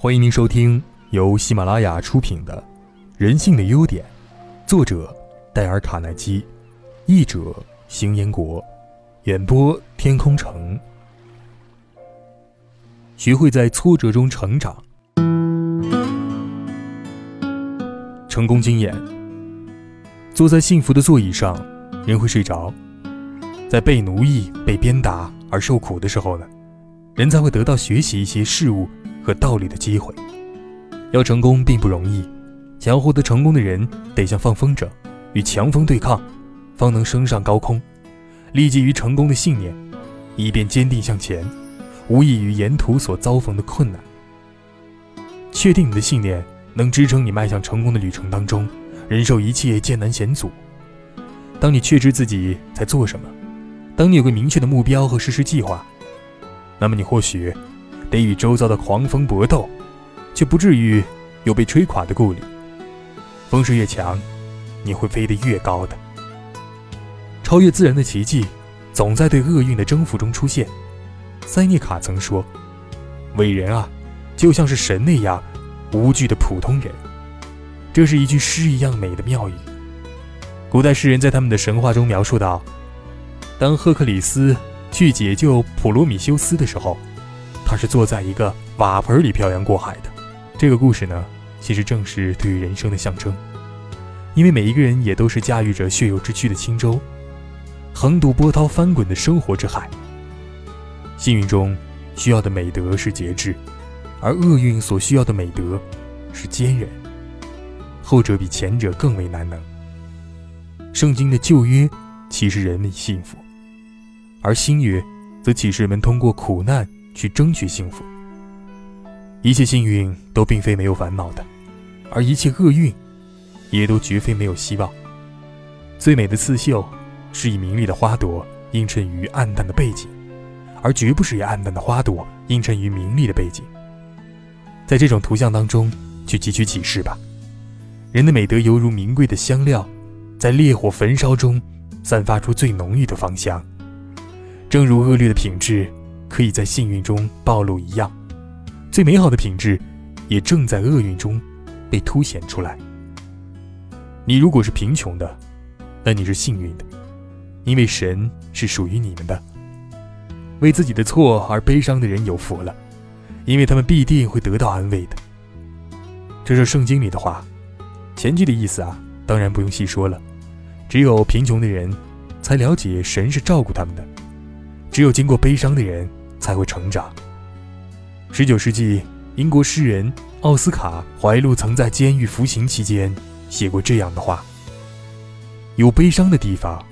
欢迎您收听由喜马拉雅出品的《人性的优点》，作者戴尔·卡耐基，译者邢彦国，演播天空城。学会在挫折中成长。成功经验：坐在幸福的座椅上，人会睡着；在被奴役、被鞭打而受苦的时候呢，人才会得到学习一些事物。和道理的机会，要成功并不容易。想要获得成功的人，得像放风筝，与强风对抗，方能升上高空。立基于成功的信念，以便坚定向前，无异于沿途所遭逢的困难。确定你的信念能支撑你迈向成功的旅程当中，忍受一切艰难险阻。当你确知自己在做什么，当你有个明确的目标和实施计划，那么你或许。得与周遭的狂风搏斗，却不至于有被吹垮的顾虑。风势越强，你会飞得越高的。超越自然的奇迹，总在对厄运的征服中出现。塞涅卡曾说：“伟人啊，就像是神那样无惧的普通人。”这是一句诗一样美的妙语。古代诗人在他们的神话中描述到：当赫克里斯去解救普罗米修斯的时候。他是坐在一个瓦盆里漂洋过海的。这个故事呢，其实正是对于人生的象征。因为每一个人也都是驾驭着血肉之躯的轻舟，横渡波涛翻滚的生活之海。幸运中需要的美德是节制，而厄运所需要的美德是坚韧。后者比前者更为难能。圣经的旧约启示人们幸福，而新约则启示人们通过苦难。去争取幸福。一切幸运都并非没有烦恼的，而一切厄运，也都绝非没有希望。最美的刺绣，是以明丽的花朵映衬于暗淡的背景，而绝不是以暗淡的花朵映衬于明丽的背景。在这种图像当中去汲取启示吧。人的美德犹如名贵的香料，在烈火焚烧中散发出最浓郁的芳香。正如恶劣的品质。可以在幸运中暴露一样，最美好的品质，也正在厄运中被凸显出来。你如果是贫穷的，那你是幸运的，因为神是属于你们的。为自己的错而悲伤的人有福了，因为他们必定会得到安慰的。这是圣经里的话，前句的意思啊，当然不用细说了。只有贫穷的人，才了解神是照顾他们的；只有经过悲伤的人。才会成长。十九世纪，英国诗人奥斯卡·怀路曾在监狱服刑期间写过这样的话：“有悲伤的地方，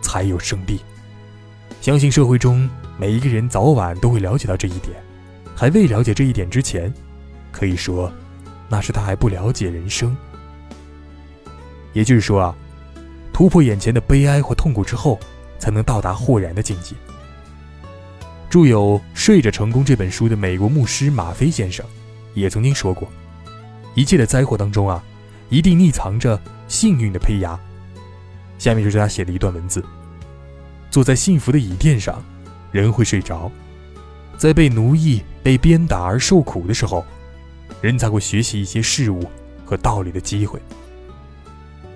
才有胜利。”相信社会中每一个人早晚都会了解到这一点。还未了解这一点之前，可以说，那是他还不了解人生。也就是说啊，突破眼前的悲哀或痛苦之后，才能到达豁然的境界。著有《睡着成功》这本书的美国牧师马菲先生，也曾经说过：“一切的灾祸当中啊，一定匿藏着幸运的胚芽。”下面就是他写的一段文字：“坐在幸福的椅垫上，人会睡着；在被奴役、被鞭打而受苦的时候，人才会学习一些事物和道理的机会。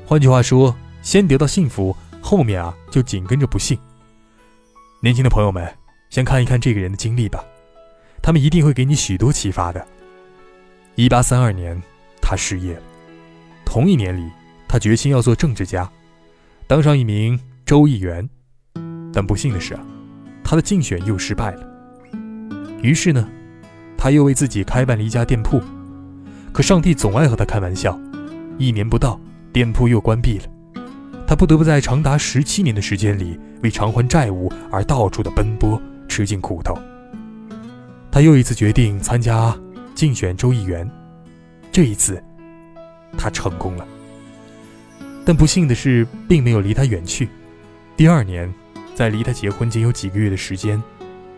换句话说，先得到幸福，后面啊就紧跟着不幸。”年轻的朋友们。先看一看这个人的经历吧，他们一定会给你许多启发的。一八三二年，他失业了。同一年里，他决心要做政治家，当上一名州议员。但不幸的是，他的竞选又失败了。于是呢，他又为自己开办了一家店铺。可上帝总爱和他开玩笑，一年不到，店铺又关闭了。他不得不在长达十七年的时间里，为偿还债务而到处的奔波。吃尽苦头，他又一次决定参加竞选州议员。这一次，他成功了。但不幸的是，并没有离他远去。第二年，在离他结婚仅有几个月的时间，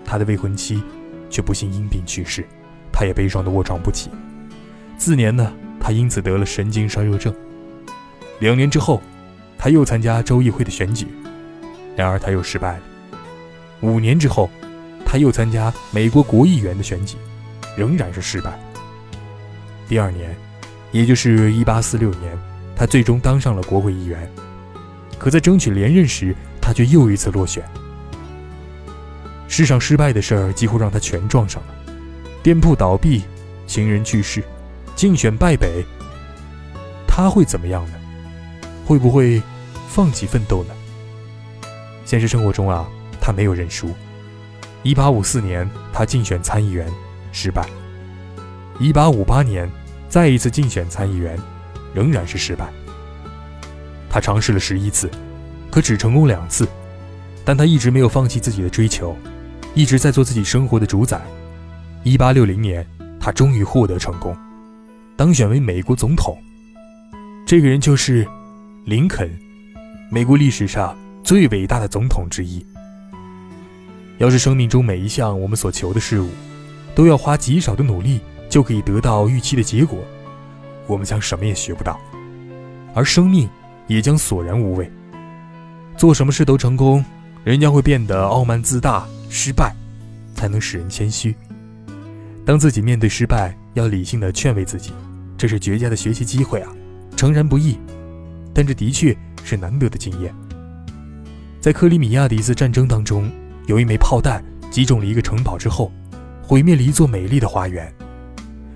他的未婚妻却不幸因病去世，他也悲伤的卧床不起。次年呢，他因此得了神经衰弱症。两年之后，他又参加州议会的选举，然而他又失败了。五年之后。他又参加美国国议员的选举，仍然是失败。第二年，也就是1846年，他最终当上了国会议员。可在争取连任时，他却又一次落选。世上失败的事儿几乎让他全撞上了：店铺倒闭，情人去世，竞选败北。他会怎么样呢？会不会放弃奋斗呢？现实生活中啊，他没有认输。1854年，他竞选参议员失败；1858年，再一次竞选参议员，仍然是失败。他尝试了十一次，可只成功两次，但他一直没有放弃自己的追求，一直在做自己生活的主宰。1860年，他终于获得成功，当选为美国总统。这个人就是林肯，美国历史上最伟大的总统之一。要是生命中每一项我们所求的事物，都要花极少的努力就可以得到预期的结果，我们将什么也学不到，而生命。也将索然无味。做什么事都成功，人将会变得傲慢自大；失败，才能使人谦虚。当自己面对失败，要理性的劝慰自己，这是绝佳的学习机会啊！诚然不易，但这的确是难得的经验。在克里米亚的一次战争当中，有一枚炮弹击中了一个城堡之后，毁灭了一座美丽的花园。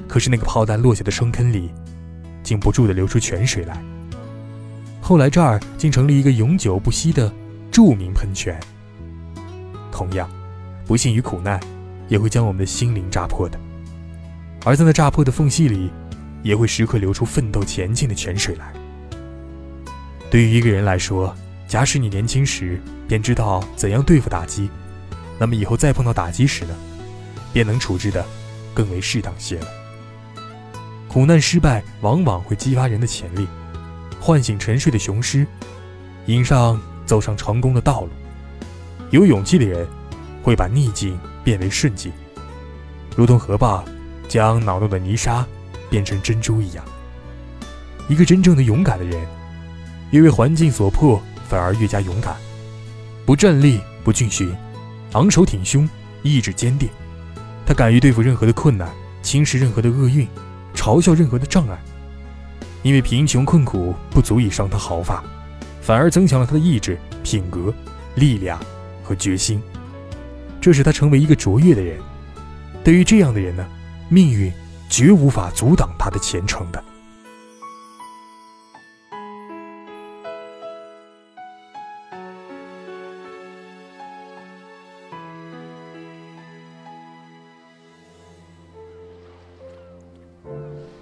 可是那个炮弹落下的深坑里，禁不住的流出泉水来。后来这儿竟成了一个永久不息的著名喷泉。同样，不幸与苦难也会将我们的心灵扎破的，而在那扎破的缝隙里，也会时刻流出奋斗前进的泉水来。对于一个人来说，假使你年轻时便知道怎样对付打击，那么以后再碰到打击时呢，便能处置的更为适当些了。苦难失败往往会激发人的潜力。唤醒沉睡的雄狮，引上走上成功的道路。有勇气的人，会把逆境变为顺境，如同河蚌将恼怒的泥沙变成珍珠一样。一个真正的勇敢的人，因为环境所迫，反而越加勇敢，不站立，不惧寻，昂首挺胸，意志坚定。他敢于对付任何的困难，轻视任何的厄运，嘲笑任何的障碍。因为贫穷困苦不足以伤他毫发，反而增强了他的意志、品格、力量和决心，这使他成为一个卓越的人。对于这样的人呢，命运绝无法阻挡他的前程的。